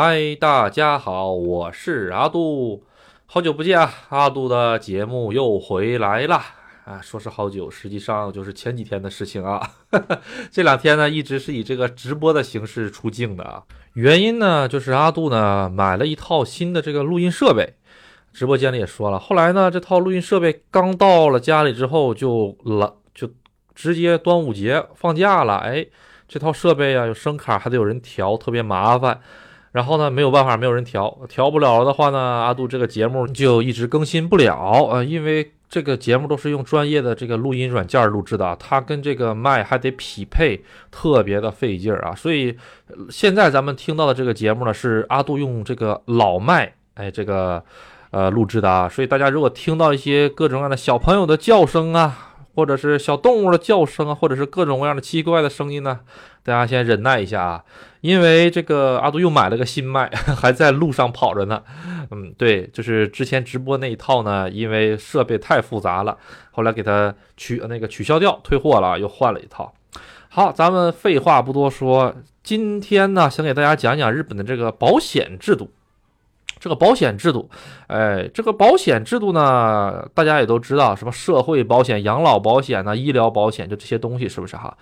嗨，大家好，我是阿杜，好久不见啊！阿杜的节目又回来了啊！说是好久，实际上就是前几天的事情啊。这两天呢，一直是以这个直播的形式出镜的啊。原因呢，就是阿杜呢买了一套新的这个录音设备，直播间里也说了。后来呢，这套录音设备刚到了家里之后，就了就直接端午节放假了。哎，这套设备啊，有声卡，还得有人调，特别麻烦。然后呢，没有办法，没有人调，调不了的话呢，阿杜这个节目就一直更新不了啊，因为这个节目都是用专业的这个录音软件录制的，它跟这个麦还得匹配，特别的费劲啊。所以现在咱们听到的这个节目呢，是阿杜用这个老麦，哎，这个呃录制的啊。所以大家如果听到一些各种各样的小朋友的叫声啊。或者是小动物的叫声啊，或者是各种各样的奇怪的声音呢，大家先忍耐一下啊，因为这个阿杜又买了个新麦，还在路上跑着呢。嗯，对，就是之前直播那一套呢，因为设备太复杂了，后来给它取那个取消掉，退货了，又换了一套。好，咱们废话不多说，今天呢，想给大家讲讲日本的这个保险制度。这个保险制度，哎，这个保险制度呢，大家也都知道，什么社会保险、养老保险呢、医疗保险，就这些东西，是不是哈？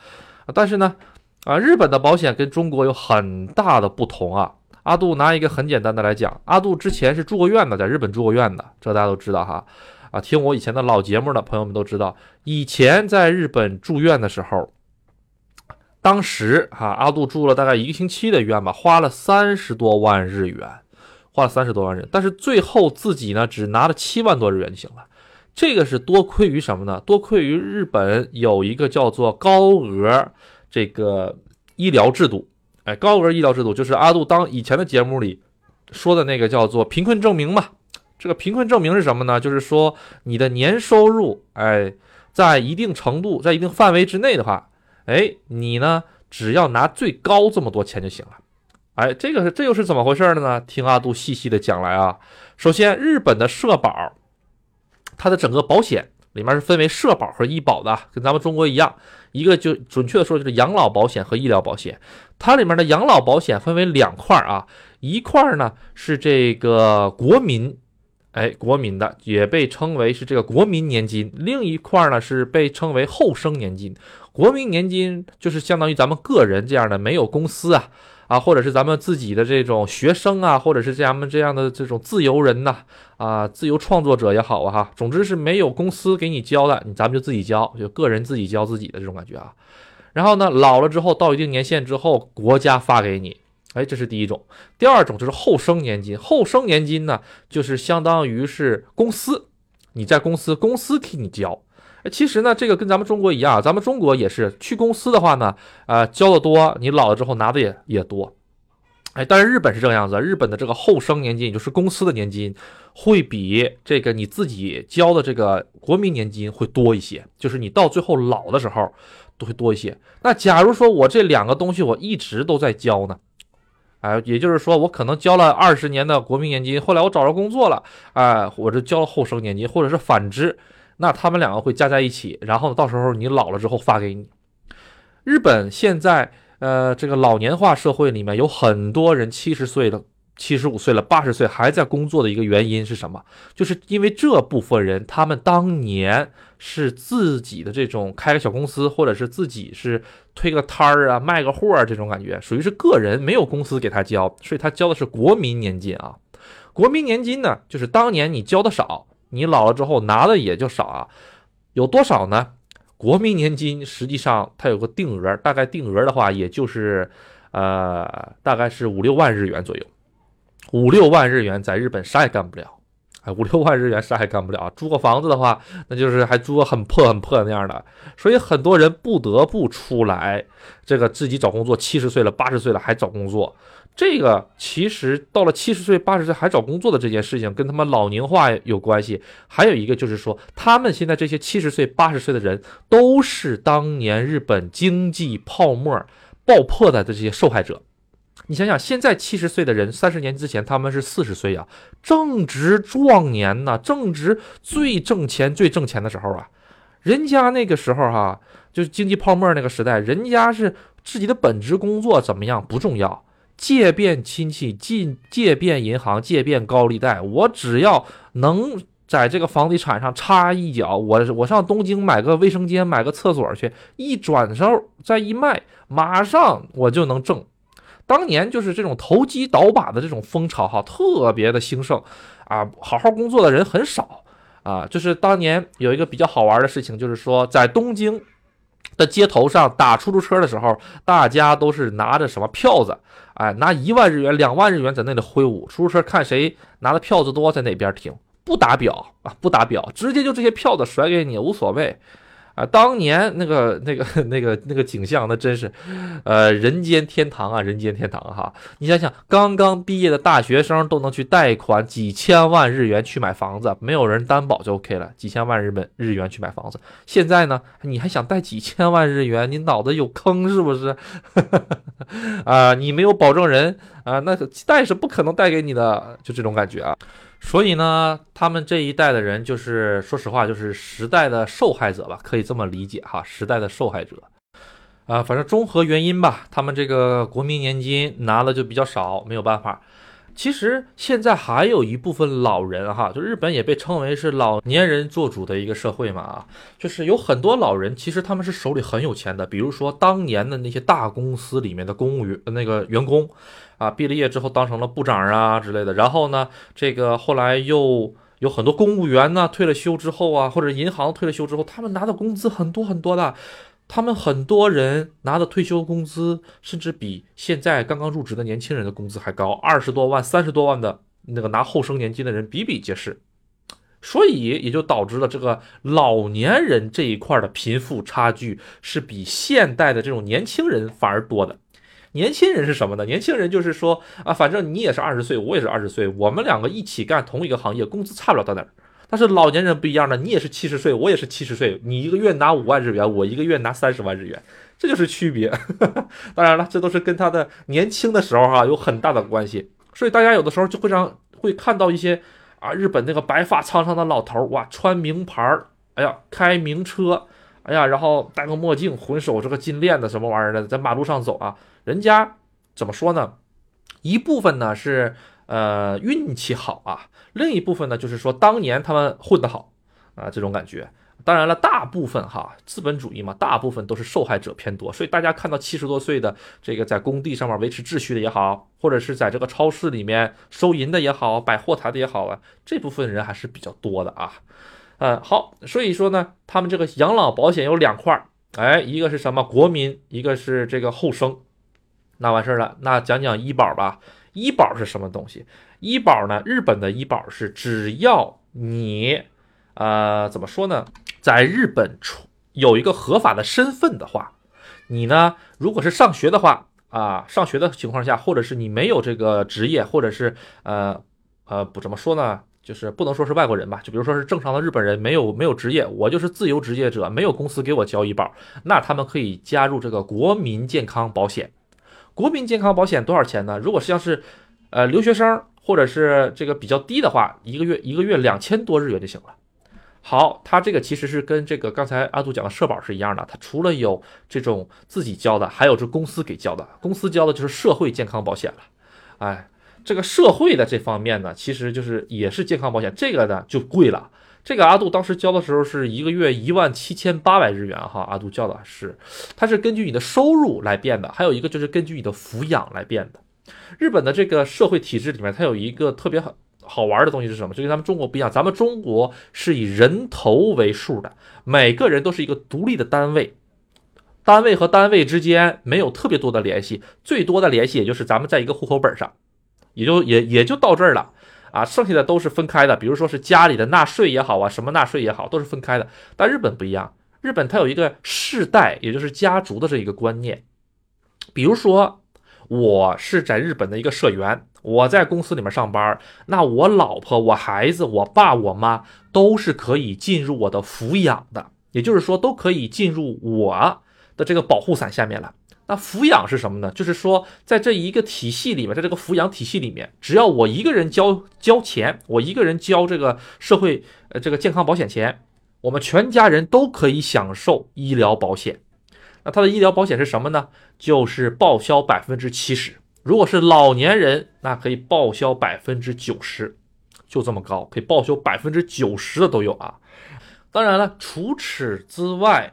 但是呢，啊，日本的保险跟中国有很大的不同啊。阿杜拿一个很简单的来讲，阿杜之前是住过院的，在日本住过院的，这大家都知道哈。啊，听我以前的老节目的朋友们都知道，以前在日本住院的时候，当时哈，阿杜住了大概一个星期的院吧，花了三十多万日元。花了三十多万人，但是最后自己呢只拿了七万多日元就行了。这个是多亏于什么呢？多亏于日本有一个叫做高额这个医疗制度。哎，高额医疗制度就是阿杜当以前的节目里说的那个叫做贫困证明嘛。这个贫困证明是什么呢？就是说你的年收入哎在一定程度在一定范围之内的话，哎你呢只要拿最高这么多钱就行了。哎，这个是这又是怎么回事儿的呢？听阿杜细细的讲来啊。首先，日本的社保，它的整个保险里面是分为社保和医保的，跟咱们中国一样。一个就准确的说就是养老保险和医疗保险。它里面的养老保险分为两块啊，一块呢是这个国民，哎，国民的也被称为是这个国民年金；另一块呢是被称为后生年金。国民年金就是相当于咱们个人这样的，没有公司啊。啊，或者是咱们自己的这种学生啊，或者是咱们这样的这种自由人呐，啊，自由创作者也好啊，哈，总之是没有公司给你交的，你咱们就自己交，就个人自己交自己的这种感觉啊。然后呢，老了之后到一定年限之后，国家发给你，哎，这是第一种。第二种就是后生年金，后生年金呢，就是相当于是公司，你在公司，公司替你交。其实呢，这个跟咱们中国一样，咱们中国也是去公司的话呢，呃，交的多，你老了之后拿的也也多。哎，但是日本是这个样子，日本的这个后生年金，也就是公司的年金，会比这个你自己交的这个国民年金会多一些，就是你到最后老的时候都会多一些。那假如说我这两个东西我一直都在交呢，哎，也就是说我可能交了二十年的国民年金，后来我找着工作了，哎，我这交了后生年金，或者是反之。那他们两个会加在一起，然后到时候你老了之后发给你。日本现在，呃，这个老年化社会里面有很多人七十岁了、七十五岁了、八十岁还在工作的一个原因是什么？就是因为这部分人他们当年是自己的这种开个小公司，或者是自己是推个摊儿啊、卖个货儿这种感觉，属于是个人没有公司给他交，所以他交的是国民年金啊。国民年金呢，就是当年你交的少。你老了之后拿的也就少啊，有多少呢？国民年金实际上它有个定额，大概定额的话也就是，呃，大概是五六万日元左右。五六万日元在日本啥也干不了，哎，五六万日元啥也干不了。租个房子的话，那就是还租个很破很破那样的，所以很多人不得不出来，这个自己找工作。七十岁了，八十岁了还找工作。这个其实到了七十岁、八十岁还找工作的这件事情，跟他们老龄化有关系。还有一个就是说，他们现在这些七十岁、八十岁的人，都是当年日本经济泡沫爆破的这些受害者。你想想，现在七十岁的人，三十年之前他们是四十岁呀，正值壮年呢，正值最挣钱、最挣钱的时候啊。人家那个时候哈，就是经济泡沫那个时代，人家是自己的本职工作怎么样不重要。借遍亲戚，借借遍银行，借遍高利贷，我只要能在这个房地产上插一脚，我我上东京买个卫生间，买个厕所去，一转手再一卖，马上我就能挣。当年就是这种投机倒把的这种风潮哈，特别的兴盛啊，好好工作的人很少啊。就是当年有一个比较好玩的事情，就是说在东京在街头上打出租车的时候，大家都是拿着什么票子，哎，拿一万日元、两万日元在那里挥舞，出租车看谁拿的票子多，在哪边停，不打表啊，不打表，直接就这些票子甩给你，无所谓。啊，当年那个、那个、那个、那个景象，那真是，呃，人间天堂啊，人间天堂哈！你想想，刚刚毕业的大学生都能去贷款几千万日元去买房子，没有人担保就 OK 了，几千万日本日元去买房子。现在呢，你还想贷几千万日元？你脑子有坑是不是？啊，你没有保证人啊，那贷是不可能贷给你的，就这种感觉啊。所以呢，他们这一代的人就是说实话，就是时代的受害者吧，可以这么理解哈，时代的受害者。啊，反正综合原因吧，他们这个国民年金拿的就比较少，没有办法。其实现在还有一部分老人哈，就日本也被称为是老年人做主的一个社会嘛啊，就是有很多老人，其实他们是手里很有钱的，比如说当年的那些大公司里面的公务员那个员工，啊，毕了业之后当成了部长啊之类的，然后呢，这个后来又有很多公务员呢退了休之后啊，或者银行退了休之后，他们拿的工资很多很多的。他们很多人拿的退休工资，甚至比现在刚刚入职的年轻人的工资还高，二十多万、三十多万的那个拿后生年金的人比比皆是，所以也就导致了这个老年人这一块的贫富差距是比现代的这种年轻人反而多的。年轻人是什么呢？年轻人就是说啊，反正你也是二十岁，我也是二十岁，我们两个一起干同一个行业，工资差不了到哪儿。但是老年人不一样的，你也是七十岁，我也是七十岁，你一个月拿五万日元，我一个月拿三十万日元，这就是区别。当然了，这都是跟他的年轻的时候哈有很大的关系。所以大家有的时候就会让会看到一些啊日本那个白发苍苍的老头哇，穿名牌儿，哎呀开名车，哎呀然后戴个墨镜，浑手这个金链子什么玩意儿的，在马路上走啊，人家怎么说呢？一部分呢是。呃，运气好啊。另一部分呢，就是说当年他们混得好啊，这种感觉。当然了，大部分哈，资本主义嘛，大部分都是受害者偏多。所以大家看到七十多岁的这个在工地上面维持秩序的也好，或者是在这个超市里面收银的也好，摆货台的也好啊，这部分人还是比较多的啊。嗯，好，所以说呢，他们这个养老保险有两块儿，哎，一个是什么国民，一个是这个后生。那完事儿了，那讲讲医保吧。医保是什么东西？医保呢？日本的医保是只要你，呃，怎么说呢？在日本出有一个合法的身份的话，你呢，如果是上学的话啊，上学的情况下，或者是你没有这个职业，或者是呃呃不怎么说呢，就是不能说是外国人吧，就比如说是正常的日本人，没有没有职业，我就是自由职业者，没有公司给我交医保，那他们可以加入这个国民健康保险。国民健康保险多少钱呢？如果像是，呃，留学生或者是这个比较低的话，一个月一个月两千多日元就行了。好，它这个其实是跟这个刚才阿杜讲的社保是一样的，它除了有这种自己交的，还有这公司给交的，公司交的就是社会健康保险了。哎，这个社会的这方面呢，其实就是也是健康保险，这个呢就贵了。这个阿杜当时交的时候是一个月一万七千八百日元哈，阿杜交的是，它是根据你的收入来变的，还有一个就是根据你的抚养来变的。日本的这个社会体制里面，它有一个特别好好玩的东西是什么？就跟咱们中国不一样，咱们中国是以人头为数的，每个人都是一个独立的单位，单位和单位之间没有特别多的联系，最多的联系也就是咱们在一个户口本上，也就也也就到这儿了。啊，剩下的都是分开的，比如说是家里的纳税也好啊，什么纳税也好，都是分开的。但日本不一样，日本它有一个世代，也就是家族的这一个观念。比如说，我是在日本的一个社员，我在公司里面上班，那我老婆、我孩子、我爸、我妈都是可以进入我的抚养的，也就是说，都可以进入我的这个保护伞下面了。那抚养是什么呢？就是说，在这一个体系里面，在这个抚养体系里面，只要我一个人交交钱，我一个人交这个社会呃这个健康保险钱，我们全家人都可以享受医疗保险。那他的医疗保险是什么呢？就是报销百分之七十。如果是老年人，那可以报销百分之九十，就这么高，可以报销百分之九十的都有啊。当然了，除此之外，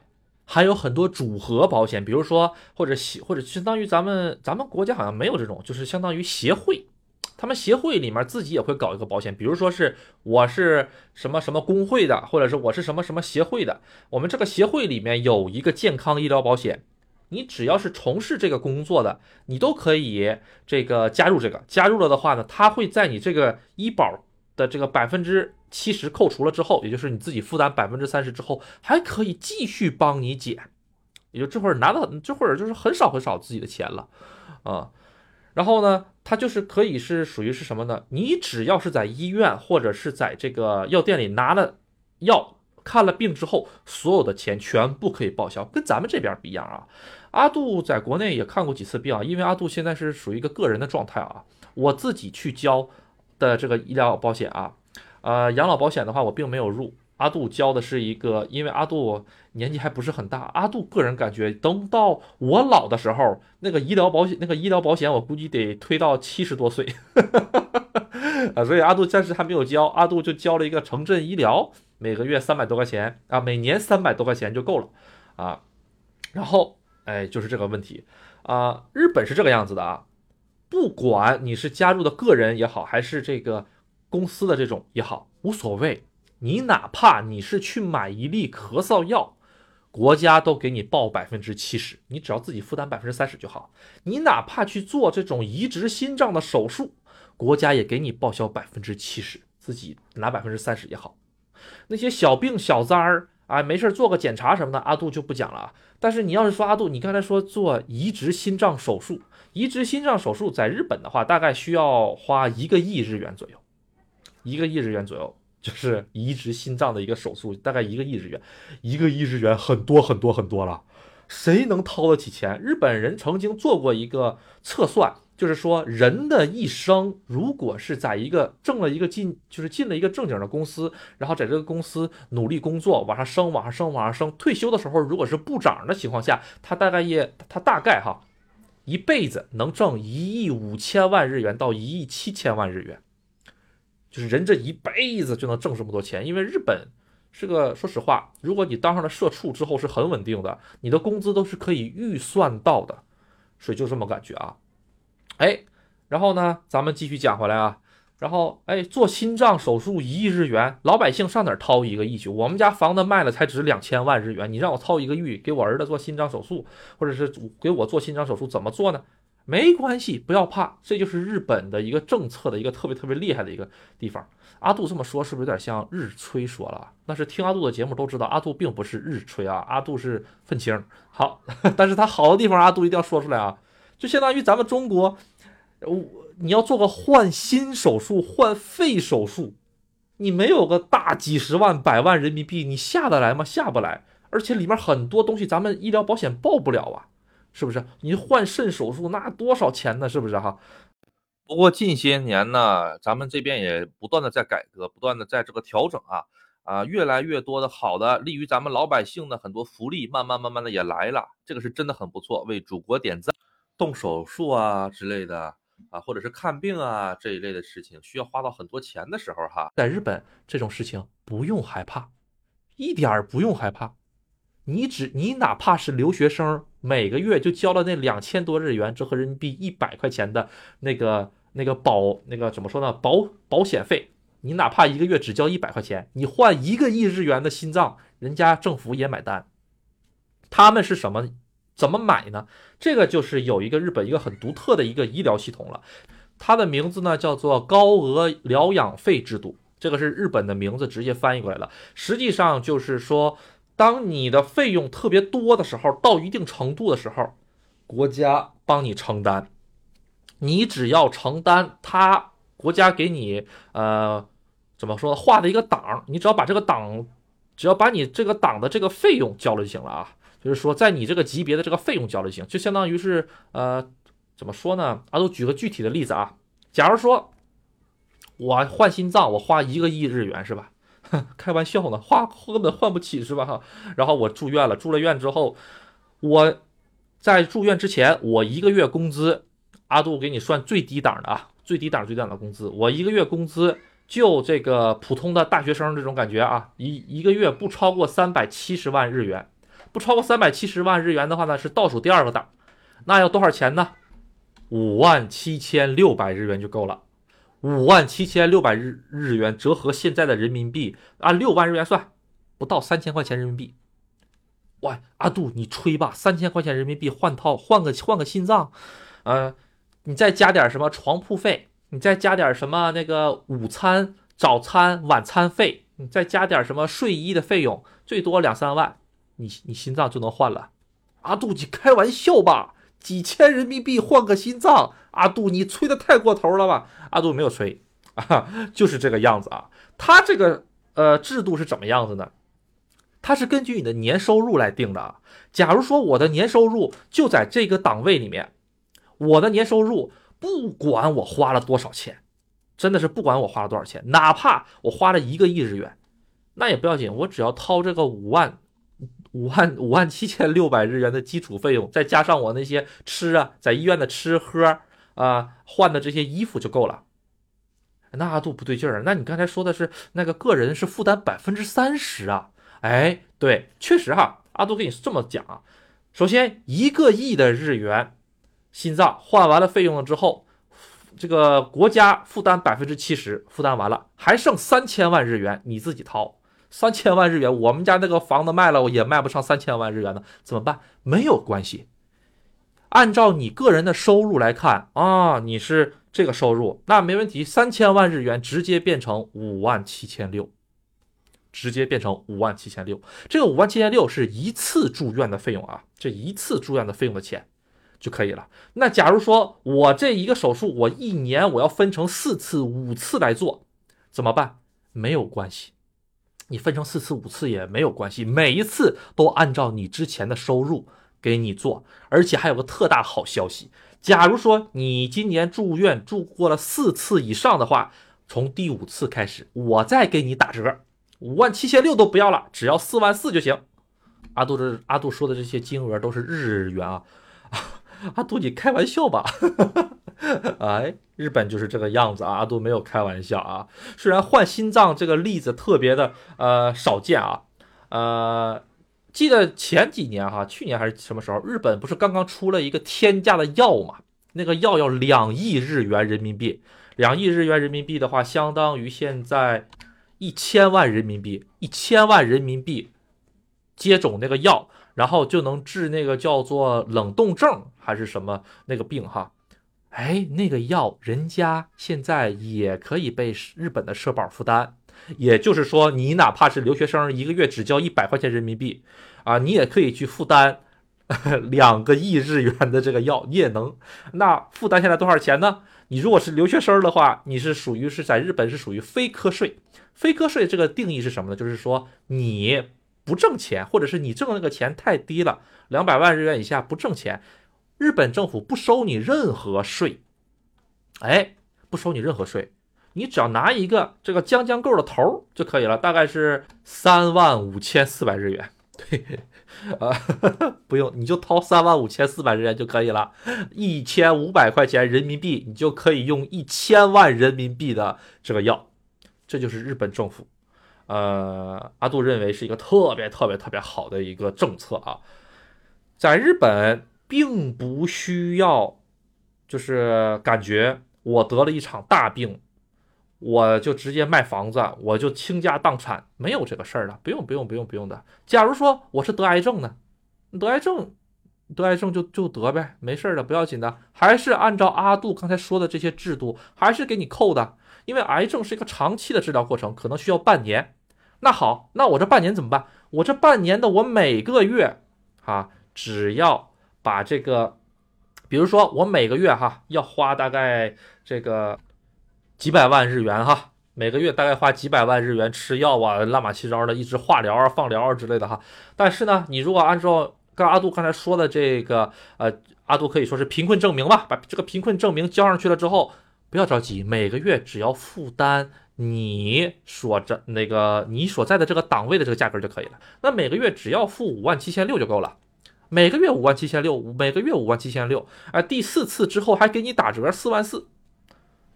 还有很多组合保险，比如说或者协或者相当于咱们咱们国家好像没有这种，就是相当于协会，他们协会里面自己也会搞一个保险，比如说是我是什么什么工会的，或者是我是什么什么协会的，我们这个协会里面有一个健康医疗保险，你只要是从事这个工作的，你都可以这个加入这个，加入了的话呢，它会在你这个医保的这个百分之。七十扣除了之后，也就是你自己负担百分之三十之后，还可以继续帮你减，也就这会儿拿到这会儿就是很少很少自己的钱了，啊，然后呢，它就是可以是属于是什么呢？你只要是在医院或者是在这个药店里拿了药看了病之后，所有的钱全部可以报销，跟咱们这边不一样啊。阿杜在国内也看过几次病啊，因为阿杜现在是属于一个个人的状态啊，我自己去交的这个医疗保险啊。呃，养老保险的话，我并没有入。阿杜交的是一个，因为阿杜年纪还不是很大。阿杜个人感觉，等到我老的时候，那个医疗保险，那个医疗保险，我估计得推到七十多岁。啊，所以阿杜暂时还没有交。阿杜就交了一个城镇医疗，每个月三百多块钱啊，每年三百多块钱就够了啊。然后，哎，就是这个问题啊。日本是这个样子的啊，不管你是加入的个人也好，还是这个。公司的这种也好，无所谓。你哪怕你是去买一粒咳嗽药，国家都给你报百分之七十，你只要自己负担百分之三十就好。你哪怕去做这种移植心脏的手术，国家也给你报销百分之七十，自己拿百分之三十也好。那些小病小灾儿啊，没事做个检查什么的，阿杜就不讲了啊。但是你要是说阿杜，你刚才说做移植心脏手术，移植心脏手术在日本的话，大概需要花一个亿日元左右。一个亿日元左右，就是移植心脏的一个手术，大概一个亿日元，一个亿日元很多很多很多了，谁能掏得起钱？日本人曾经做过一个测算，就是说人的一生，如果是在一个挣了一个进，就是进了一个正经的公司，然后在这个公司努力工作，往上升，往上升，往上升，退休的时候如果是部长的情况下，他大概也，他大概哈，一辈子能挣一亿五千万日元到一亿七千万日元。就是人这一辈子就能挣这么多钱，因为日本是个说实话，如果你当上了社畜之后是很稳定的，你的工资都是可以预算到的，所以就这么感觉啊。哎，然后呢，咱们继续讲回来啊，然后哎，做心脏手术一亿日元，老百姓上哪掏一个亿去？我们家房子卖了才值两千万日元，你让我掏一个亿给我儿子做心脏手术，或者是给我做心脏手术，怎么做呢？没关系，不要怕，这就是日本的一个政策的一个特别特别厉害的一个地方。阿杜这么说是不是有点像日吹说了？那是听阿杜的节目都知道，阿杜并不是日吹啊，阿杜是愤青。好，但是他好的地方，阿杜一定要说出来啊，就相当于咱们中国，我你要做个换心手术、换肺手术，你没有个大几十万、百万人民币，你下得来吗？下不来，而且里面很多东西咱们医疗保险报不了啊。是不是你换肾手术那多少钱呢？是不是哈？不过近些年呢，咱们这边也不断的在改革，不断的在这个调整啊啊，越来越多的好的利于咱们老百姓的很多福利，慢慢慢慢的也来了，这个是真的很不错，为祖国点赞。动手术啊之类的啊，或者是看病啊这一类的事情，需要花到很多钱的时候哈，在日本这种事情不用害怕，一点儿不用害怕。你只你哪怕是留学生，每个月就交了那两千多日元，折合人民币一百块钱的那个那个保那个怎么说呢？保保险费，你哪怕一个月只交一百块钱，你换一个亿日元的心脏，人家政府也买单。他们是什么？怎么买呢？这个就是有一个日本一个很独特的一个医疗系统了，它的名字呢叫做高额疗养费制度，这个是日本的名字，直接翻译过来了，实际上就是说。当你的费用特别多的时候，到一定程度的时候，国家帮你承担，你只要承担，他国家给你呃怎么说呢，画的一个档，你只要把这个档，只要把你这个档的这个费用交了就行了啊。就是说，在你这个级别的这个费用交了就行，就相当于是呃怎么说呢？啊，都举个具体的例子啊，假如说我换心脏，我花一个亿日元是吧？开玩笑呢，花根本换不起是吧？哈，然后我住院了，住了院之后，我在住院之前，我一个月工资阿杜给你算最低档的啊，最低档最低档的工资，我一个月工资就这个普通的大学生这种感觉啊，一一个月不超过三百七十万日元，不超过三百七十万日元的话呢，是倒数第二个档，那要多少钱呢？五万七千六百日元就够了。五万七千六百日日元折合现在的人民币，按六万日元算，不到三千块钱人民币。喂，阿杜，你吹吧，三千块钱人民币换套，换个换个心脏，呃，你再加点什么床铺费，你再加点什么那个午餐、早餐、晚餐费，你再加点什么睡衣的费用，最多两三万，你你心脏就能换了。阿杜，你开玩笑吧？几千人民币换个心脏？阿杜，你吹的太过头了吧？阿杜没有吹 啊，就是这个样子啊。他这个呃制度是怎么样子呢？它是根据你的年收入来定的啊。假如说我的年收入就在这个档位里面，我的年收入不管我花了多少钱，真的是不管我花了多少钱，哪怕我花了一个亿日元，那也不要紧，我只要掏这个五万五万五万七千六百日元的基础费用，再加上我那些吃啊，在医院的吃喝啊换的这些衣服就够了。那阿杜不对劲儿，那你刚才说的是那个个人是负担百分之三十啊？哎，对，确实哈，阿杜跟你这么讲啊。首先，一个亿的日元心脏换完了费用了之后，这个国家负担百分之七十，负担完了还剩三千万日元，你自己掏。三千万日元，我们家那个房子卖了也卖不上三千万日元呢，怎么办？没有关系，按照你个人的收入来看啊，你是这个收入，那没问题，三千万日元直接变成五万七千六。直接变成五万七千六，这个五万七千六是一次住院的费用啊，这一次住院的费用的钱就可以了。那假如说我这一个手术，我一年我要分成四次、五次来做，怎么办？没有关系，你分成四次、五次也没有关系，每一次都按照你之前的收入给你做。而且还有个特大好消息，假如说你今年住院住过了四次以上的话，从第五次开始，我再给你打折。五万七千六都不要了，只要四万四就行。阿杜这阿杜说的这些金额都是日元啊，阿杜你开玩笑吧？哎，日本就是这个样子啊，阿杜没有开玩笑啊。虽然换心脏这个例子特别的呃少见啊，呃，记得前几年哈，去年还是什么时候，日本不是刚刚出了一个天价的药嘛？那个药要两亿日元人民币，两亿日元人民币的话，相当于现在。一千万人民币，一千万人民币接种那个药，然后就能治那个叫做冷冻症还是什么那个病哈？哎，那个药人家现在也可以被日本的社保负担，也就是说，你哪怕是留学生，一个月只交一百块钱人民币啊，你也可以去负担 两个亿日元的这个药，你也能。那负担下来多少钱呢？你如果是留学生的话，你是属于是在日本是属于非课税。非课税这个定义是什么呢？就是说你不挣钱，或者是你挣的那个钱太低了，两百万日元以下不挣钱，日本政府不收你任何税，哎，不收你任何税，你只要拿一个这个将将够的头就可以了，大概是三万五千四百日元，对，啊，不用，你就掏三万五千四百日元就可以了，一千五百块钱人民币，你就可以用一千万人民币的这个药。这就是日本政府，呃，阿杜认为是一个特别特别特别好的一个政策啊。在日本，并不需要，就是感觉我得了一场大病，我就直接卖房子，我就倾家荡产，没有这个事儿了，不用不用不用不用的。假如说我是得癌症呢，得癌症，得癌症就就得呗，没事儿的，不要紧的，还是按照阿杜刚才说的这些制度，还是给你扣的。因为癌症是一个长期的治疗过程，可能需要半年。那好，那我这半年怎么办？我这半年的我每个月，哈，只要把这个，比如说我每个月哈要花大概这个几百万日元哈，每个月大概花几百万日元吃药啊，乱码七糟的，一直化疗啊、放疗啊之类的哈。但是呢，你如果按照跟阿杜刚才说的这个，呃，阿杜可以说是贫困证明吧，把这个贫困证明交上去了之后。不要着急，每个月只要负担你所在那个你所在的这个档位的这个价格就可以了。那每个月只要付五万七千六就够了，每个月五万七千六，每个月五万七千六，哎，第四次之后还给你打折四万四。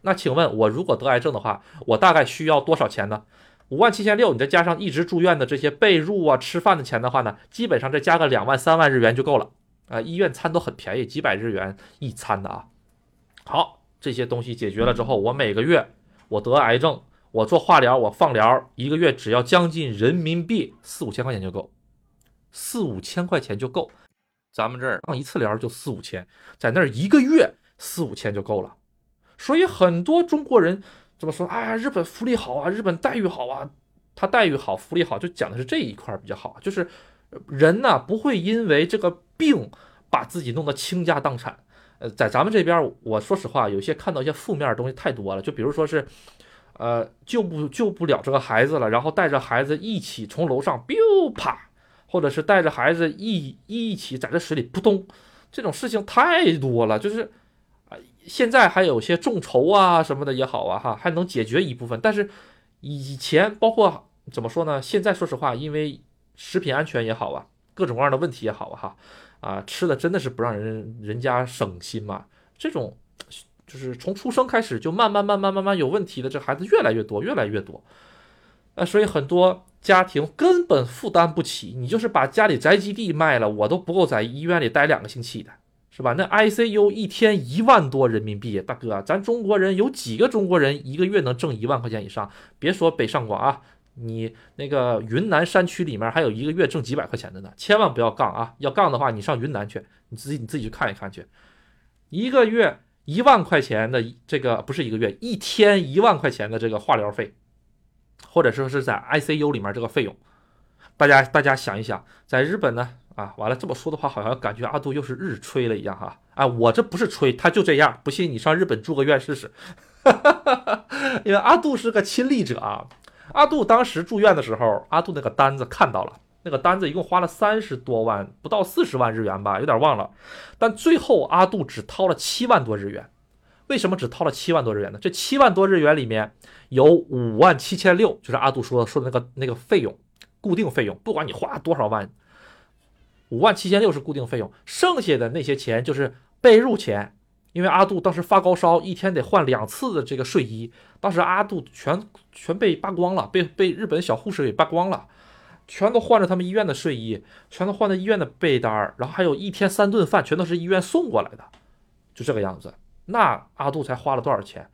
那请问，我如果得癌症的话，我大概需要多少钱呢？五万七千六，你再加上一直住院的这些被褥啊、吃饭的钱的话呢，基本上再加个两万三万日元就够了。啊，医院餐都很便宜，几百日元一餐的啊。好，这些东西解决了之后，我每个月我得癌症，我做化疗，我放疗，一个月只要将近人民币四五千块钱就够，四五千块钱就够。咱们这儿放一次疗就四五千，在那儿一个月四五千就够了。所以很多中国人怎么说啊？日本福利好啊，日本待遇好啊，他待遇好，福利好，就讲的是这一块比较好，就是人呢不会因为这个病把自己弄得倾家荡产。呃，在咱们这边，我说实话，有些看到一些负面的东西太多了。就比如说是，呃，救不救不了这个孩子了，然后带着孩子一起从楼上 biu 啪，或者是带着孩子一一起在这水里扑通，这种事情太多了。就是，现在还有些众筹啊什么的也好啊哈，还能解决一部分。但是以前包括怎么说呢？现在说实话，因为食品安全也好啊，各种各样的问题也好啊哈。啊，吃的真的是不让人人家省心嘛？这种就是从出生开始就慢慢慢慢慢慢有问题的这孩子越来越多，越来越多。啊，所以很多家庭根本负担不起，你就是把家里宅基地卖了，我都不够在医院里待两个星期的，是吧？那 ICU 一天一万多人民币，大哥，咱中国人有几个中国人一个月能挣一万块钱以上？别说北上广啊。你那个云南山区里面还有一个月挣几百块钱的呢，千万不要杠啊！要杠的话，你上云南去，你自己你自己去看一看去。一个月一万块钱的这个不是一个月，一天一万块钱的这个化疗费，或者说是在 ICU 里面这个费用，大家大家想一想，在日本呢啊，完了这么说的话，好像感觉阿杜又是日吹了一样哈啊！我这不是吹，他就这样，不信你上日本住个院试试，因为阿杜是个亲历者啊。阿杜当时住院的时候，阿杜那个单子看到了，那个单子一共花了三十多万，不到四十万日元吧，有点忘了。但最后阿杜只掏了七万多日元。为什么只掏了七万多日元呢？这七万多日元里面有五万七千六，就是阿杜说说的那个那个费用，固定费用，不管你花多少万，五万七千六是固定费用，剩下的那些钱就是被褥钱。因为阿杜当时发高烧，一天得换两次的这个睡衣，当时阿杜全全被扒光了，被被日本小护士给扒光了，全都换着他们医院的睡衣，全都换的医院的被单然后还有一天三顿饭，全都是医院送过来的，就这个样子。那阿杜才花了多少钱？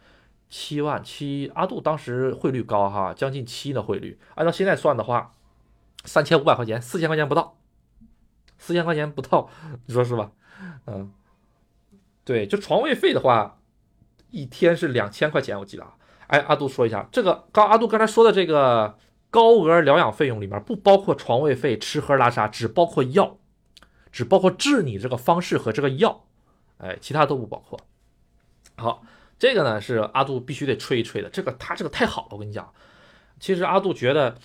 七万七。阿杜当时汇率高哈，将近七的汇率，按照现在算的话，三千五百块钱，四千块钱不到，四千块钱不到，你说是吧？嗯。对，就床位费的话，一天是两千块钱，我记得啊。哎，阿杜说一下，这个刚阿杜刚才说的这个高额疗养费用里面不包括床位费、吃喝拉撒，只包括药，只包括治你这个方式和这个药，哎，其他都不包括。好，这个呢是阿杜必须得吹一吹的，这个他这个太好了，我跟你讲。其实阿杜觉得，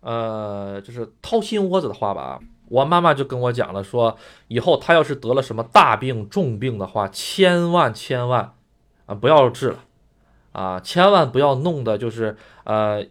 呃，就是掏心窝子的话吧。我妈妈就跟我讲了，说以后他要是得了什么大病重病的话，千万千万啊不要治了，啊千万不要弄的就是呃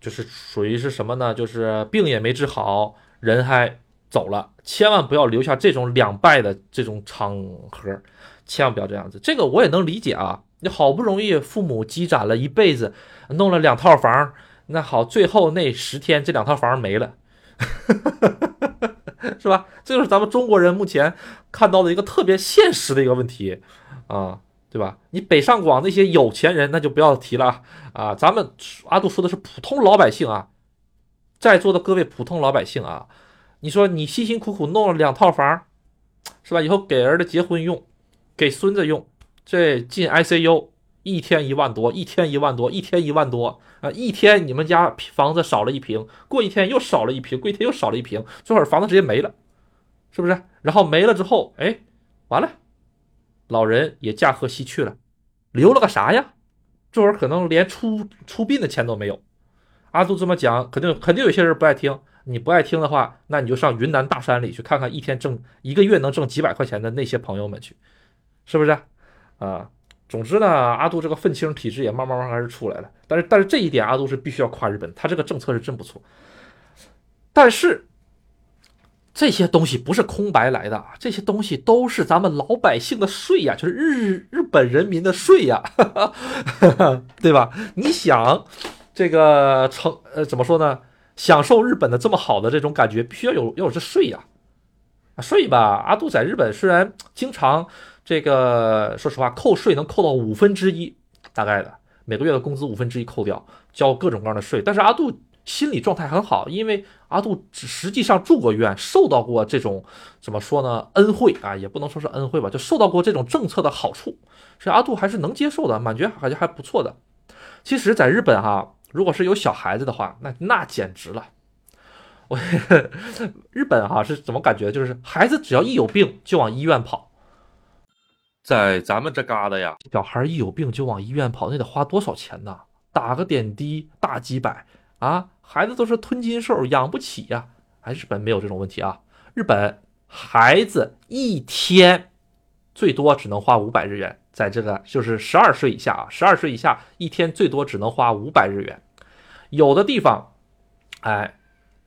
就是属于是什么呢？就是病也没治好，人还走了，千万不要留下这种两败的这种场合，千万不要这样子。这个我也能理解啊，你好不容易父母积攒了一辈子，弄了两套房，那好，最后那十天这两套房没了。哈哈哈哈哈是吧？这就是咱们中国人目前看到的一个特别现实的一个问题啊，对吧？你北上广那些有钱人那就不要提了啊。咱们阿杜说的是普通老百姓啊，在座的各位普通老百姓啊，你说你辛辛苦苦弄了两套房，是吧？以后给儿子结婚用，给孙子用，这进 ICU。一天一万多，一天一万多，一天一万多啊！一天你们家房子少了一平，过一天又少了一平，过一天又少了一平，这会房子直接没了，是不是？然后没了之后，哎，完了，老人也驾鹤西去了，留了个啥呀？这会儿可能连出出殡的钱都没有。阿杜这么讲，肯定肯定有些人不爱听。你不爱听的话，那你就上云南大山里去看看，一天挣一个月能挣几百块钱的那些朋友们去，是不是？啊？总之呢，阿杜这个愤青体质也慢慢慢还是出来了。但是，但是这一点阿杜是必须要夸日本，他这个政策是真不错。但是，这些东西不是空白来的，这些东西都是咱们老百姓的税呀，就是日日本人民的税呀，对吧？你想，这个成呃怎么说呢？享受日本的这么好的这种感觉，必须要有要有这税呀，啊税吧。阿杜在日本虽然经常这个，说实话扣税能扣到五分之一，大概的每个月的工资五分之一扣掉，交各种各样的税，但是阿杜心理状态很好，因为阿杜实际上住过院，受到过这种怎么说呢恩惠啊，也不能说是恩惠吧，就受到过这种政策的好处，所以阿杜还是能接受的，感觉感觉还不错的。其实，在日本哈。如果是有小孩子的话，那那简直了。我 日本哈是怎么感觉？就是孩子只要一有病就往医院跑。在咱们这嘎达呀，小孩一有病就往医院跑，那得花多少钱呢？打个点滴大几百啊！孩子都是吞金兽，养不起呀。哎，日本没有这种问题啊。日本孩子一天最多只能花五百日元。在这个就是十二岁以下啊，十二岁以下一天最多只能花五百日元，有的地方，哎，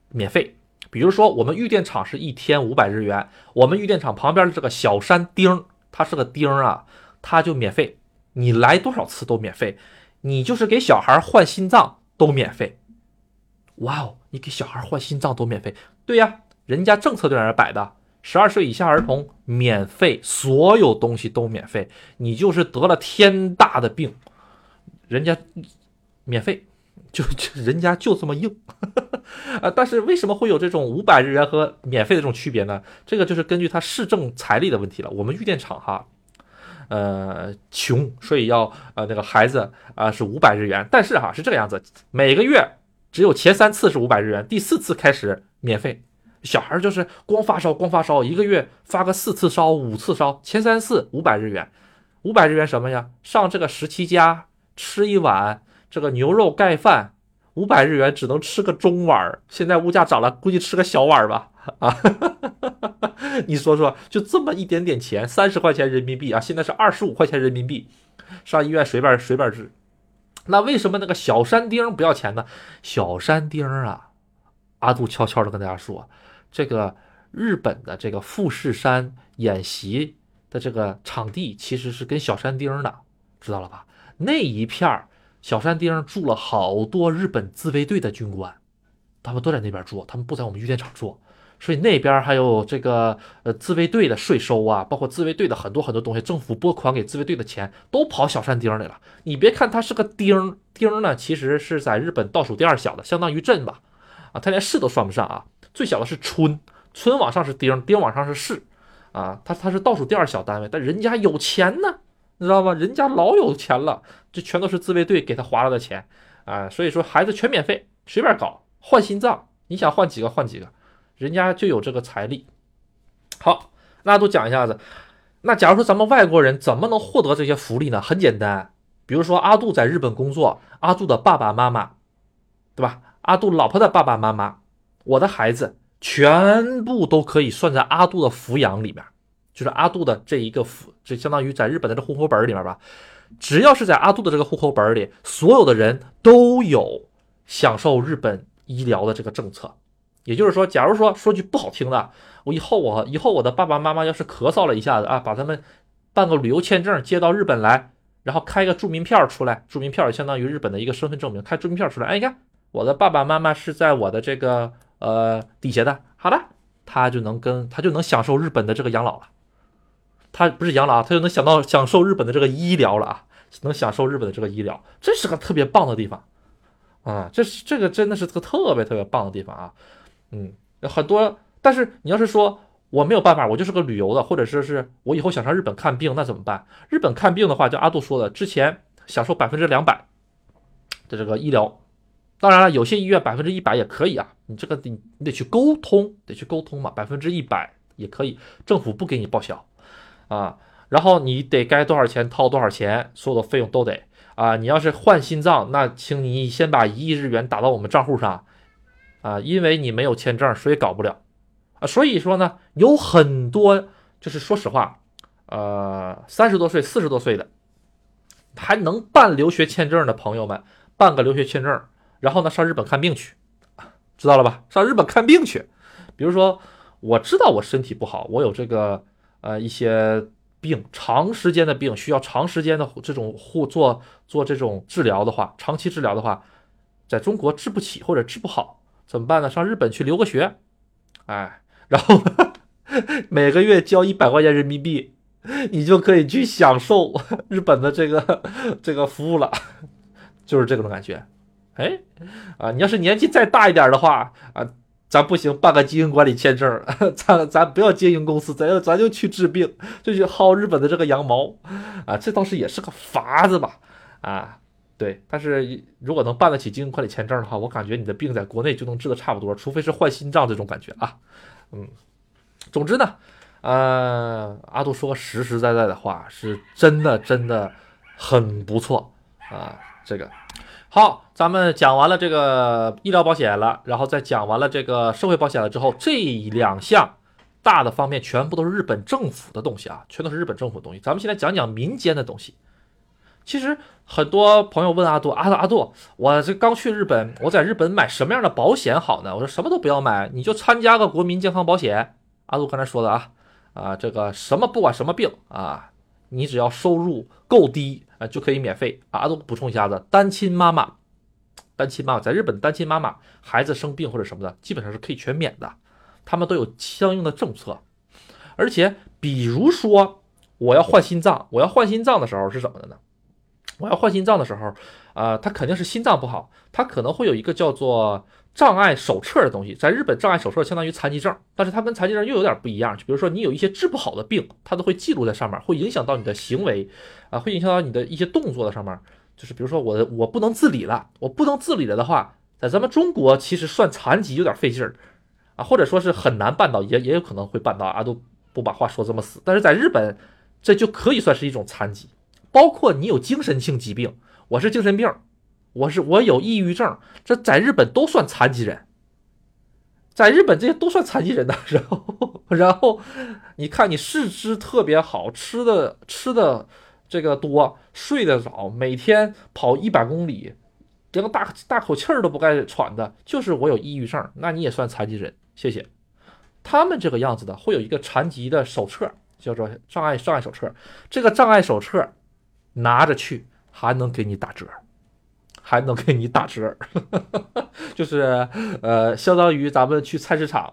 免费。比如说我们玉电厂是一天五百日元，我们玉电厂旁边的这个小山町，它是个钉啊，它就免费，你来多少次都免费，你就是给小孩换心脏都免费。哇哦，你给小孩换心脏都免费？对呀，人家政策就在那摆的。十二岁以下儿童免费，所有东西都免费。你就是得了天大的病，人家免费，就就人家就这么硬啊！但是为什么会有这种五百日元和免费的这种区别呢？这个就是根据他市政财力的问题了。我们玉电厂哈，呃，穷，所以要呃那个孩子啊是五百日元，但是哈是这个样子，每个月只有前三次是五百日元，第四次开始免费。小孩就是光发烧，光发烧，一个月发个四次烧、五次烧，前三次五百日元，五百日元什么呀？上这个十七家吃一碗这个牛肉盖饭，五百日元只能吃个中碗儿现在物价涨了，估计吃个小碗儿吧。啊，你说说，就这么一点点钱，三十块钱人民币啊，现在是二十五块钱人民币，上医院随便随便治。那为什么那个小山丁不要钱呢？小山丁啊，阿杜悄悄的跟大家说。这个日本的这个富士山演习的这个场地其实是跟小山丁的，知道了吧？那一片儿小山町住了好多日本自卫队的军官，他们都在那边住，他们不在我们玉电厂住，所以那边还有这个呃自卫队的税收啊，包括自卫队的很多很多东西，政府拨款给自卫队的钱都跑小山町里了。你别看它是个丁丁呢，其实是在日本倒数第二小的，相当于镇吧，啊，它连市都算不上啊。最小的是村，村往上是丁，丁往上是市，啊，它它是倒数第二小单位，但人家有钱呢，你知道吗？人家老有钱了，这全都是自卫队给他花了的钱，啊，所以说孩子全免费，随便搞，换心脏，你想换几个换几个，人家就有这个财力。好，那都讲一下子，那假如说咱们外国人怎么能获得这些福利呢？很简单，比如说阿杜在日本工作，阿杜的爸爸妈妈，对吧？阿杜老婆的爸爸妈妈。我的孩子全部都可以算在阿杜的抚养里面，就是阿杜的这一个抚，这相当于在日本的这户口本里面吧。只要是在阿杜的这个户口本里，所有的人都有享受日本医疗的这个政策。也就是说，假如说说句不好听的，我以后我以后我的爸爸妈妈要是咳嗽了一下子啊，把他们办个旅游签证接到日本来，然后开个住民票出来，住民票相当于日本的一个身份证明，开住民票出来，哎，你看我的爸爸妈妈是在我的这个。呃，底下的，好了，他就能跟他就能享受日本的这个养老了，他不是养老，他就能想到享受日本的这个医疗了啊，能享受日本的这个医疗，这是个特别棒的地方啊，这是这个真的是个特别特别棒的地方啊，嗯，很多，但是你要是说我没有办法，我就是个旅游的，或者说是我以后想上日本看病，那怎么办？日本看病的话，就阿杜说的，之前享受百分之两百的这个医疗。当然了，有些医院百分之一百也可以啊，你这个得你得去沟通，得去沟通嘛，百分之一百也可以，政府不给你报销啊，然后你得该多少钱掏多少钱，所有的费用都得啊。你要是换心脏，那请你先把一亿日元打到我们账户上啊，因为你没有签证，所以搞不了啊。所以说呢，有很多就是说实话，呃，三十多岁、四十多岁的还能办留学签证的朋友们，办个留学签证。然后呢，上日本看病去，知道了吧？上日本看病去，比如说我知道我身体不好，我有这个呃一些病，长时间的病需要长时间的这种护做做这种治疗的话，长期治疗的话，在中国治不起或者治不好，怎么办呢？上日本去留个学，哎，然后 每个月交一百块钱人民币，你就可以去享受日本的这个这个服务了，就是这种感觉。哎，啊，你要是年纪再大一点的话，啊，咱不行，办个经营管理签证，咱咱不要经营公司，咱咱就去治病，就去薅日本的这个羊毛，啊，这倒是也是个法子吧，啊，对，但是如果能办得起经营管理签证的话，我感觉你的病在国内就能治得差不多，除非是换心脏这种感觉啊，嗯，总之呢，呃，阿杜说个实实在在的话，是真的真的很不错啊，这个。好，咱们讲完了这个医疗保险了，然后再讲完了这个社会保险了之后，这两项大的方面全部都是日本政府的东西啊，全都是日本政府的东西。咱们现在讲讲民间的东西。其实很多朋友问阿杜，阿杜阿杜，我这刚去日本，我在日本买什么样的保险好呢？我说什么都不要买，你就参加个国民健康保险。阿杜刚才说的啊，啊这个什么不管什么病啊，你只要收入够低。啊，就可以免费啊！都补充一下子，单亲妈妈，单亲妈妈在日本，单亲妈妈孩子生病或者什么的，基本上是可以全免的，他们都有相应的政策。而且，比如说我要换心脏，我要换心脏的时候是怎么的呢？我要换心脏的时候，啊，他肯定是心脏不好，他可能会有一个叫做。障碍手册的东西，在日本障碍手册相当于残疾证，但是它跟残疾证又有点不一样。就比如说你有一些治不好的病，它都会记录在上面，会影响到你的行为啊，会影响到你的一些动作的上面。就是比如说我我不能自理了，我不能自理了的话，在咱们中国其实算残疾有点费劲儿啊，或者说是很难办到，也也有可能会办到啊，都不把话说这么死。但是在日本，这就可以算是一种残疾，包括你有精神性疾病，我是精神病。我是我有抑郁症，这在日本都算残疾人，在日本这些都算残疾人的。然后，然后你看你四肢特别好，吃的吃的这个多，睡得早，每天跑一百公里，连个大大口气儿都不该喘的，就是我有抑郁症，那你也算残疾人。谢谢。他们这个样子的会有一个残疾的手册，叫做障碍障碍手册。这个障碍手册拿着去还能给你打折。还能给你打折，就是呃，相当于咱们去菜市场，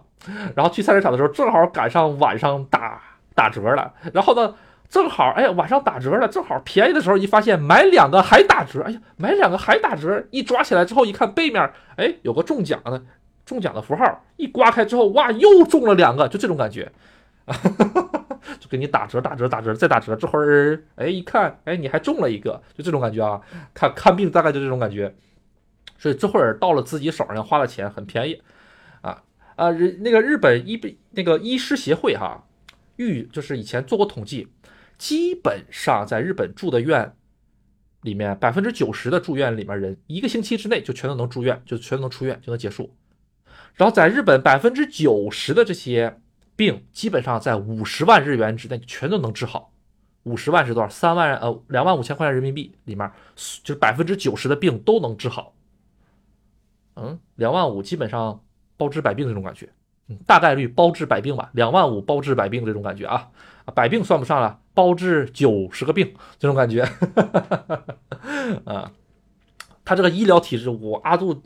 然后去菜市场的时候正好赶上晚上打打折了，然后呢，正好哎晚上打折了，正好便宜的时候一发现买两个还打折，哎呀买两个还打折，一抓起来之后一看背面哎有个中奖的中奖的符号，一刮开之后哇又中了两个，就这种感觉。哈哈哈哈就给你打折，打折，打折，再打折。这会儿，哎，一看，哎，你还中了一个，就这种感觉啊。看看病大概就这种感觉。所以这会儿到了自己手上，花的钱很便宜啊啊！日那个日本医那个医师协会哈，预就是以前做过统计，基本上在日本住的院里面，百分之九十的住院里面人，一个星期之内就全都能住院，就全都能出院，就能结束。然后在日本百分之九十的这些。病基本上在五十万日元之内全都能治好，五十万是多少？三万呃两万五千块钱人民币里面，就是百分之九十的病都能治好。嗯，两万五基本上包治百病这种感觉，嗯，大概率包治百病吧。两万五包治百病这种感觉啊，百病算不上了，包治九十个病这种感觉。啊，他这个医疗体制，我阿杜。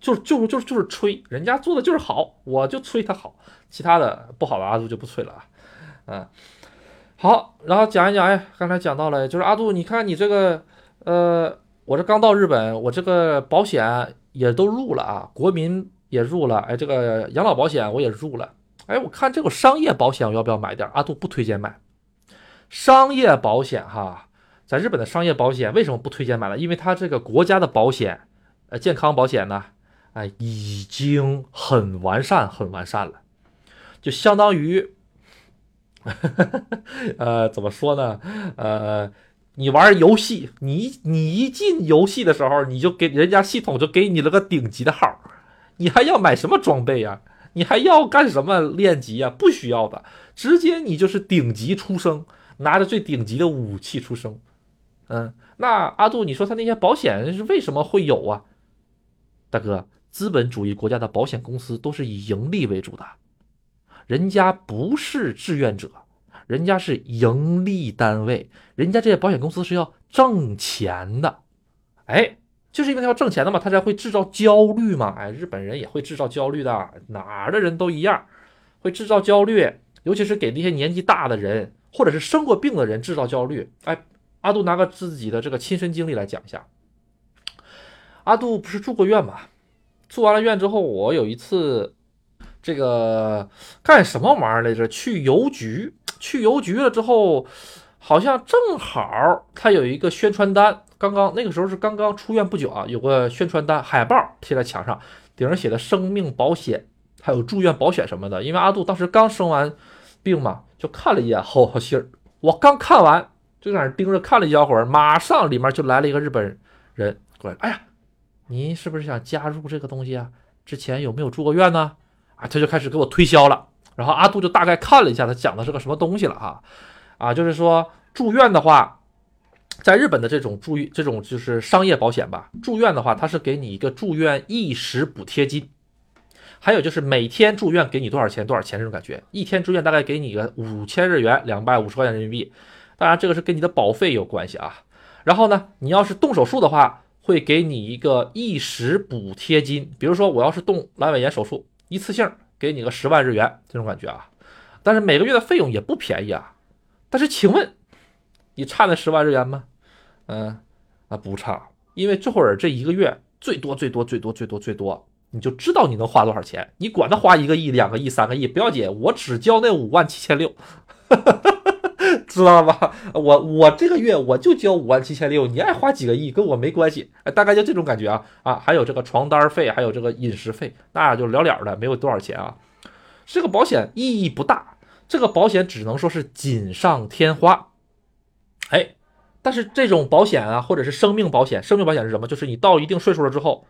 就是就是就是就是吹，人家做的就是好，我就吹他好，其他的不好的阿杜就不吹了啊。嗯，好，然后讲一讲，哎，刚才讲到了，就是阿杜，你看你这个，呃，我这刚到日本，我这个保险也都入了啊，国民也入了，哎，这个养老保险我也入了，哎，我看这个商业保险我要不要买点？阿杜不推荐买商业保险哈，在日本的商业保险为什么不推荐买了？因为它这个国家的保险，呃，健康保险呢？哎，已经很完善，很完善了，就相当于，呃，怎么说呢？呃，你玩游戏，你你一进游戏的时候，你就给人家系统就给你了个顶级的号，你还要买什么装备呀？你还要干什么练级呀？不需要的，直接你就是顶级出生，拿着最顶级的武器出生。嗯，那阿杜，你说他那些保险是为什么会有啊？大哥。资本主义国家的保险公司都是以盈利为主的，人家不是志愿者，人家是盈利单位，人家这些保险公司是要挣钱的，哎，就是因为他要挣钱的嘛，他才会制造焦虑嘛，哎，日本人也会制造焦虑的，哪儿的人都一样，会制造焦虑，尤其是给那些年纪大的人或者是生过病的人制造焦虑。哎，阿杜拿个自己的这个亲身经历来讲一下，阿杜不是住过院嘛，住完了院之后，我有一次。这个干什么玩意儿来着？去邮局，去邮局了之后，好像正好他有一个宣传单，刚刚那个时候是刚刚出院不久啊，有个宣传单海报贴在墙上，顶上写的生命保险，还有住院保险什么的。因为阿杜当时刚生完病嘛，就看了一眼好好信儿。我刚看完，就在那盯着看了一小会儿，马上里面就来了一个日本人过来，哎呀，您是不是想加入这个东西啊？之前有没有住过院呢？啊，他就开始给我推销了，然后阿杜就大概看了一下，他讲的是个什么东西了哈，啊，就是说住院的话，在日本的这种住院这种就是商业保险吧，住院的话，它是给你一个住院一时补贴金，还有就是每天住院给你多少钱多少钱这种感觉，一天住院大概给你个五千日元，两百五十块钱人民币，当然这个是跟你的保费有关系啊，然后呢，你要是动手术的话，会给你一个一时补贴金，比如说我要是动阑尾炎手术。一次性给你个十万日元，这种感觉啊，但是每个月的费用也不便宜啊。但是请问，你差那十万日元吗？嗯，啊不差，因为这会儿这一个月最多最多最多最多最多，你就知道你能花多少钱。你管他花一个亿、两个亿、三个亿不要紧，我只交那五万七千六。知道吧？我我这个月我就交五万七千六，你爱花几个亿跟我没关系，哎，大概就这种感觉啊啊！还有这个床单费，还有这个饮食费，那就了了的，没有多少钱啊。这个保险意义不大，这个保险只能说是锦上添花。哎，但是这种保险啊，或者是生命保险，生命保险是什么？就是你到一定岁数了之后，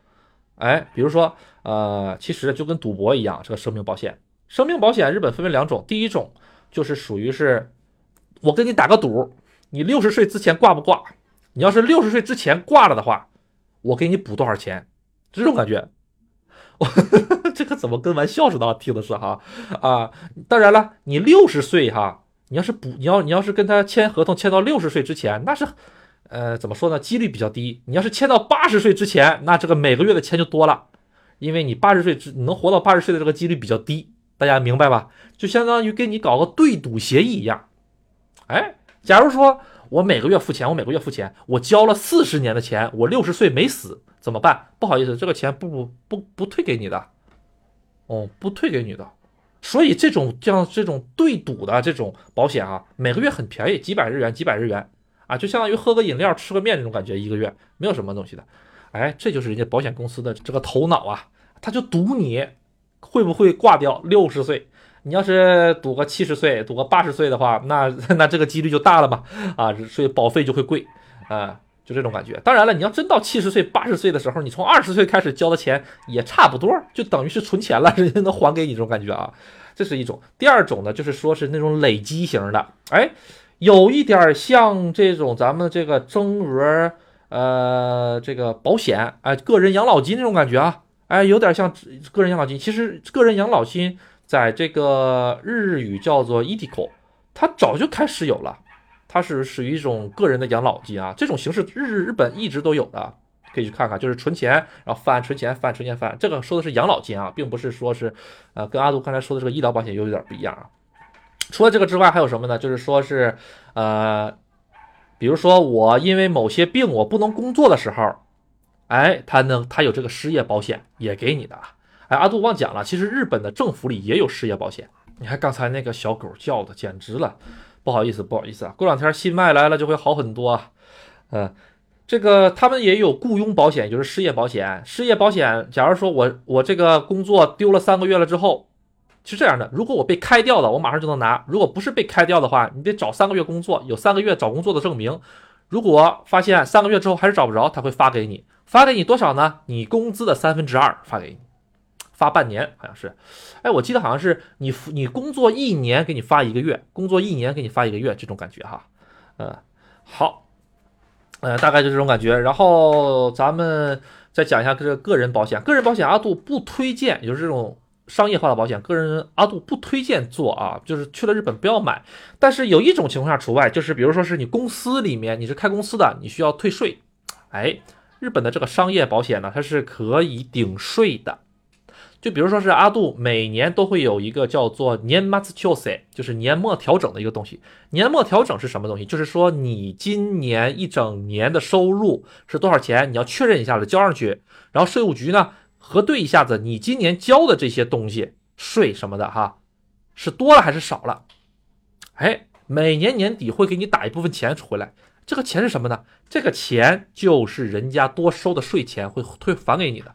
哎，比如说呃，其实就跟赌博一样，这个生命保险，生命保险日本分为两种，第一种就是属于是。我跟你打个赌，你六十岁之前挂不挂？你要是六十岁之前挂了的话，我给你补多少钱？这种感觉，我这个怎么跟玩笑似的？听的是哈啊！当然了，你六十岁哈，你要是补，你要你要是跟他签合同签到六十岁之前，那是呃怎么说呢？几率比较低。你要是签到八十岁之前，那这个每个月的钱就多了，因为你八十岁之能活到八十岁的这个几率比较低，大家明白吧？就相当于跟你搞个对赌协议一样。哎，假如说我每个月付钱，我每个月付钱，我交了四十年的钱，我六十岁没死怎么办？不好意思，这个钱不不不不退给你的，哦，不退给你的。所以这种像这种对赌的这种保险啊，每个月很便宜，几百日元，几百日元啊，就相当于喝个饮料、吃个面这种感觉，一个月没有什么东西的。哎，这就是人家保险公司的这个头脑啊，他就赌你会不会挂掉六十岁。你要是赌个七十岁，赌个八十岁的话，那那这个几率就大了嘛，啊，所以保费就会贵，啊，就这种感觉。当然了，你要真到七十岁、八十岁的时候，你从二十岁开始交的钱也差不多，就等于是存钱了，人家能还给你这种感觉啊，这是一种。第二种呢，就是说是那种累积型的，哎，有一点像这种咱们这个增额，呃，这个保险，哎，个人养老金那种感觉啊，哎，有点像个人养老金。其实个人养老金。在这个日语叫做 “etico”，它早就开始有了，它是属于一种个人的养老金啊，这种形式日日本一直都有的，可以去看看，就是存钱，然后翻存钱翻存钱翻，这个说的是养老金啊，并不是说是，呃，跟阿杜刚才说的这个医疗保险又有点不一样啊。除了这个之外，还有什么呢？就是说是，呃，比如说我因为某些病我不能工作的时候，哎，他能他有这个失业保险也给你的啊。哎，阿杜忘讲了，其实日本的政府里也有失业保险。你看刚才那个小狗叫的，简直了，不好意思，不好意思啊。过两天新麦来了就会好很多啊。嗯，这个他们也有雇佣保险，就是失业保险。失业保险，假如说我我这个工作丢了三个月了之后，是这样的，如果我被开掉了，我马上就能拿；如果不是被开掉的话，你得找三个月工作，有三个月找工作的证明。如果发现三个月之后还是找不着，他会发给你，发给你多少呢？你工资的三分之二发给你。发半年好像是，哎，我记得好像是你你工作一年给你发一个月，工作一年给你发一个月这种感觉哈，嗯，好，呃，大概就这种感觉。然后咱们再讲一下这个个人保险，个人保险阿杜不推荐，就是这种商业化的保险，个人阿杜不推荐做啊，就是去了日本不要买。但是有一种情况下除外，就是比如说是你公司里面你是开公司的，你需要退税，哎，日本的这个商业保险呢，它是可以顶税的。就比如说是阿杜每年都会有一个叫做年末调整，就是年末调整的一个东西。年末调整是什么东西？就是说你今年一整年的收入是多少钱，你要确认一下子交上去，然后税务局呢核对一下子你今年交的这些东西税什么的哈，是多了还是少了？哎，每年年底会给你打一部分钱回来，这个钱是什么呢？这个钱就是人家多收的税钱会退返给你的。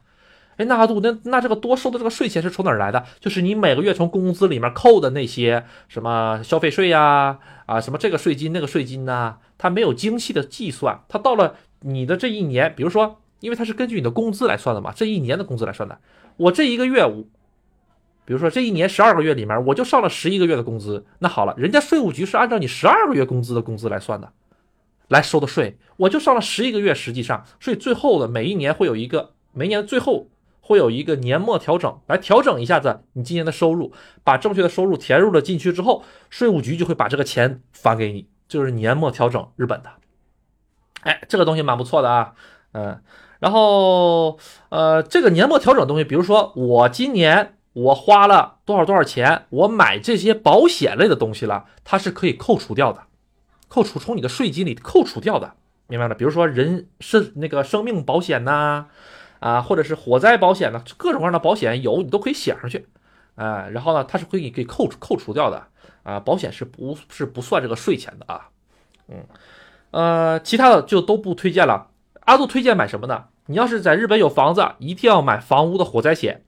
哎，那阿杜，那那这个多收的这个税钱是从哪儿来的？就是你每个月从工资里面扣的那些什么消费税呀，啊，什么这个税金那个税金呐，它没有精细的计算，它到了你的这一年，比如说，因为它是根据你的工资来算的嘛，这一年的工资来算的。我这一个月，比如说这一年十二个月里面，我就上了十一个月的工资，那好了，人家税务局是按照你十二个月工资的工资来算的，来收的税，我就上了十一个月，实际上，所以最后的每一年会有一个，每年最后。会有一个年末调整，来调整一下子你今年的收入，把正确的收入填入了进去之后，税务局就会把这个钱返给你，就是年末调整，日本的。哎，这个东西蛮不错的啊，嗯，然后呃，这个年末调整东西，比如说我今年我花了多少多少钱，我买这些保险类的东西了，它是可以扣除掉的，扣除从你的税金里扣除掉的，明白了？比如说人身那个生命保险呐。啊或者是火灾保险呢，各种各样的保险有你都可以写上去，啊，然后呢，它是可以给扣除扣除掉的啊，保险是不是不算这个税钱的啊？嗯，呃，其他的就都不推荐了。阿杜推荐买什么呢？你要是在日本有房子，一定要买房屋的火灾险，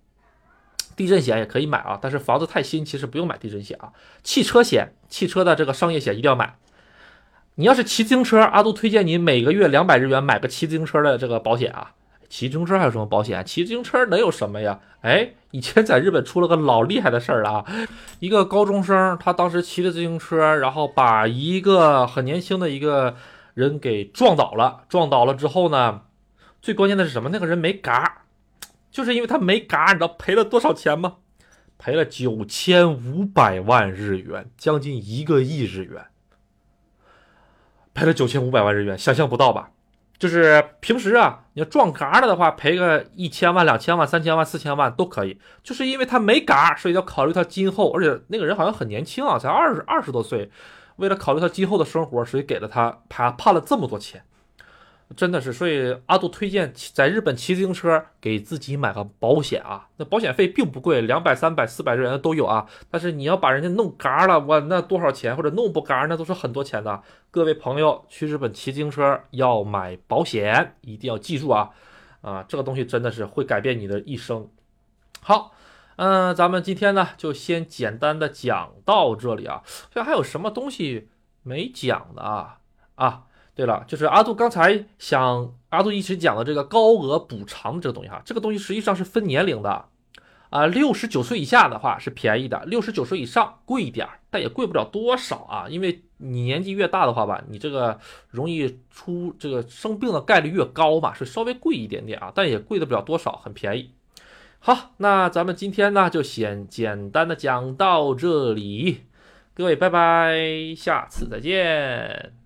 地震险也可以买啊，但是房子太新，其实不用买地震险啊。汽车险，汽车的这个商业险一定要买。你要是骑自行车，阿杜推荐你每个月两百日元买个骑自行车的这个保险啊。骑自行车还有什么保险？骑自行车能有什么呀？哎，以前在日本出了个老厉害的事儿了啊！一个高中生，他当时骑着自行车，然后把一个很年轻的一个人给撞倒了。撞倒了之后呢，最关键的是什么？那个人没嘎，就是因为他没嘎，你知道赔了多少钱吗？赔了九千五百万日元，将近一个亿日元，赔了九千五百万日元，想象不到吧？就是平时啊，你要撞嘎了的话，赔个一千万、两千万、三千万、四千万都可以。就是因为他没嘎，所以要考虑他今后，而且那个人好像很年轻啊，才二十二十多岁，为了考虑他今后的生活，所以给了他判判了这么多钱。真的是，所以阿杜推荐在日本骑自行车给自己买个保险啊，那保险费并不贵，两百、三百、四百日元都有啊。但是你要把人家弄嘎了，哇，那多少钱？或者弄不嘎，那都是很多钱的。各位朋友去日本骑自行车要买保险，一定要记住啊，啊，这个东西真的是会改变你的一生。好，嗯，咱们今天呢就先简单的讲到这里啊，这还有什么东西没讲的啊？啊？对了，就是阿杜刚才想，阿杜一直讲的这个高额补偿这个东西哈，这个东西实际上是分年龄的，啊，六十九岁以下的话是便宜的，六十九岁以上贵一点，但也贵不了多少啊，因为你年纪越大的话吧，你这个容易出这个生病的概率越高嘛，是稍微贵一点点啊，但也贵的不了多少，很便宜。好，那咱们今天呢就先简单的讲到这里，各位拜拜，下次再见。